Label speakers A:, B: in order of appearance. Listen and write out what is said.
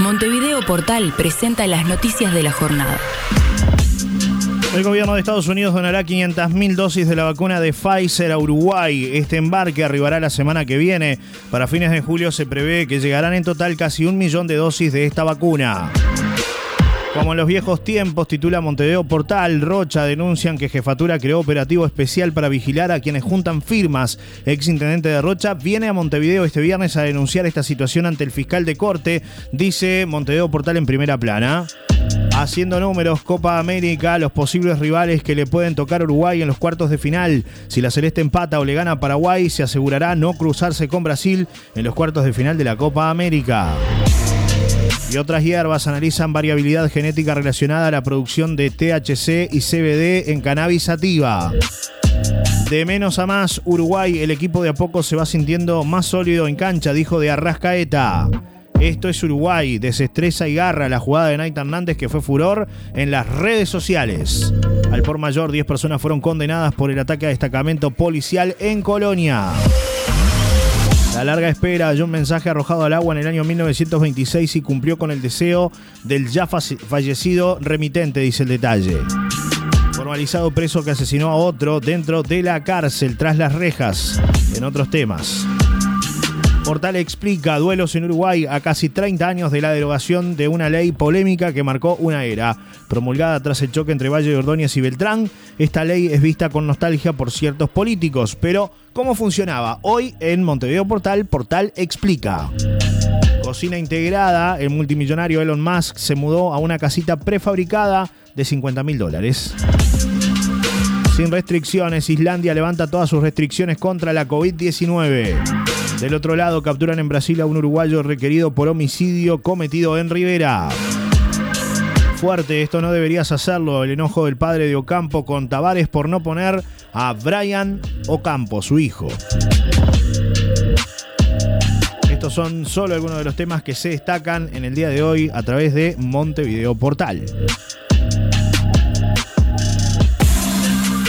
A: Montevideo Portal presenta las noticias de la jornada.
B: El gobierno de Estados Unidos donará 500.000 dosis de la vacuna de Pfizer a Uruguay. Este embarque arribará la semana que viene. Para fines de julio se prevé que llegarán en total casi un millón de dosis de esta vacuna. Como en los viejos tiempos, titula Montevideo Portal, Rocha denuncian que Jefatura creó operativo especial para vigilar a quienes juntan firmas. Ex intendente de Rocha viene a Montevideo este viernes a denunciar esta situación ante el fiscal de corte, dice Montevideo Portal en primera plana. Haciendo números, Copa América, los posibles rivales que le pueden tocar Uruguay en los cuartos de final. Si la Celeste empata o le gana a Paraguay, se asegurará no cruzarse con Brasil en los cuartos de final de la Copa América y otras hierbas analizan variabilidad genética relacionada a la producción de THC y CBD en cannabis sativa. De menos a más, Uruguay, el equipo de a poco se va sintiendo más sólido en cancha, dijo de Arrascaeta. Esto es Uruguay, desestresa y garra la jugada de Naita Hernández que fue furor en las redes sociales. Al por mayor, 10 personas fueron condenadas por el ataque a destacamento policial en Colonia. La larga espera de un mensaje arrojado al agua en el año 1926 y cumplió con el deseo del ya fallecido remitente, dice el detalle. Formalizado preso que asesinó a otro dentro de la cárcel tras las rejas. En otros temas. Portal explica duelos en Uruguay a casi 30 años de la derogación de una ley polémica que marcó una era. Promulgada tras el choque entre Valle de Ordóñez y Beltrán, esta ley es vista con nostalgia por ciertos políticos. Pero, ¿cómo funcionaba? Hoy en Montevideo Portal, Portal explica. Cocina integrada, el multimillonario Elon Musk se mudó a una casita prefabricada de 50 mil dólares. Sin restricciones, Islandia levanta todas sus restricciones contra la COVID-19. Del otro lado, capturan en Brasil a un uruguayo requerido por homicidio cometido en Rivera. Fuerte, esto no deberías hacerlo. El enojo del padre de Ocampo con Tavares por no poner a Brian Ocampo, su hijo. Estos son solo algunos de los temas que se destacan en el día de hoy a través de Montevideo Portal.